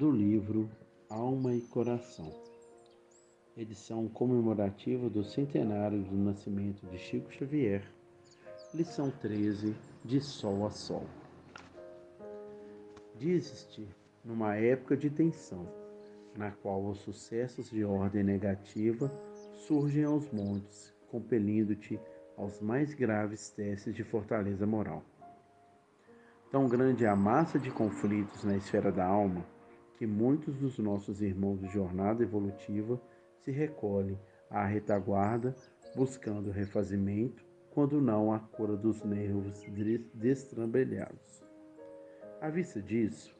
do livro Alma e Coração, edição comemorativa do centenário do nascimento de Chico Xavier, lição 13, de Sol a Sol. Dizes-te numa época de tensão, na qual os sucessos de ordem negativa surgem aos montes, compelindo-te aos mais graves testes de fortaleza moral. Tão grande é a massa de conflitos na esfera da alma que muitos dos nossos irmãos de jornada evolutiva se recolhem à retaguarda buscando refazimento, quando não a cura dos nervos destrambelhados. À vista disso,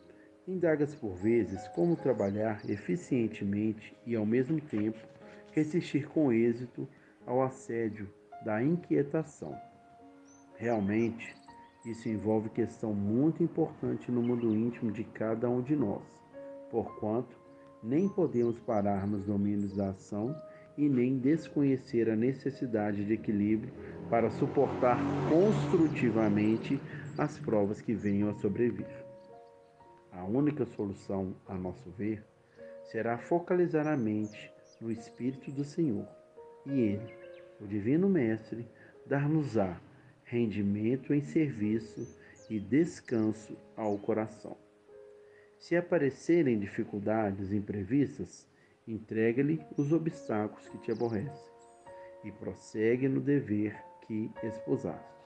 indagas por vezes como trabalhar eficientemente e, ao mesmo tempo, resistir com êxito ao assédio da inquietação. Realmente, isso envolve questão muito importante no mundo íntimo de cada um de nós porquanto nem podemos parar nos domínios da ação e nem desconhecer a necessidade de equilíbrio para suportar construtivamente as provas que venham a sobrevir. A única solução, a nosso ver, será focalizar a mente no Espírito do Senhor e Ele, o Divino Mestre, dar-nos-á rendimento em serviço e descanso ao coração. Se aparecerem dificuldades imprevistas, entrega-lhe os obstáculos que te aborrecem e prossegue no dever que esposastes.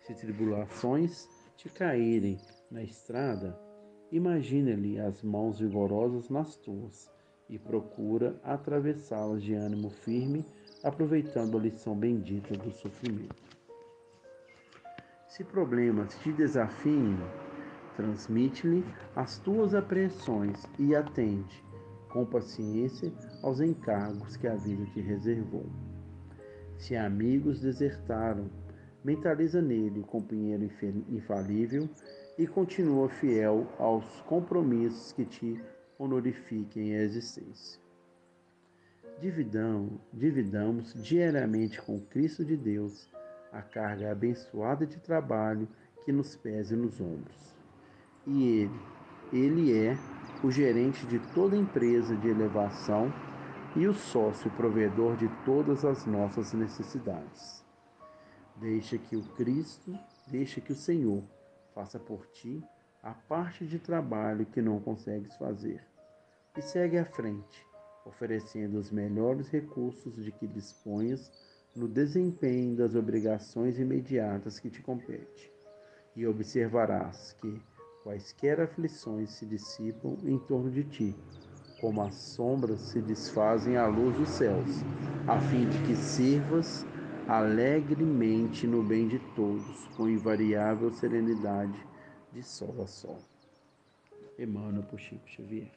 Se tribulações te caírem na estrada, imagina-lhe as mãos vigorosas nas tuas e procura atravessá-las de ânimo firme, aproveitando a lição bendita do sofrimento. Se problemas te desafiem, Transmite-lhe as tuas apreensões e atende com paciência aos encargos que a vida te reservou. Se amigos desertaram, mentaliza nele o companheiro infalível e continua fiel aos compromissos que te honorifiquem a existência. Dividam, dividamos diariamente com Cristo de Deus a carga abençoada de trabalho que nos pese nos ombros e ele. Ele é o gerente de toda empresa de elevação e o sócio provedor de todas as nossas necessidades. Deixa que o Cristo, deixa que o Senhor faça por ti a parte de trabalho que não consegues fazer. E segue à frente, oferecendo os melhores recursos de que disponhas no desempenho das obrigações imediatas que te compete. E observarás que, Quaisquer aflições se dissipam em torno de ti, como as sombras se desfazem à luz dos céus, a fim de que sirvas alegremente no bem de todos, com invariável serenidade, de sol a sol. Emmanuel por Chico Xavier.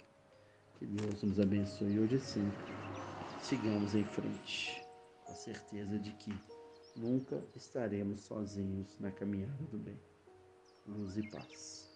Que Deus nos abençoe hoje e sempre. Sigamos em frente, com a certeza de que nunca estaremos sozinhos na caminhada do bem. Luz e paz.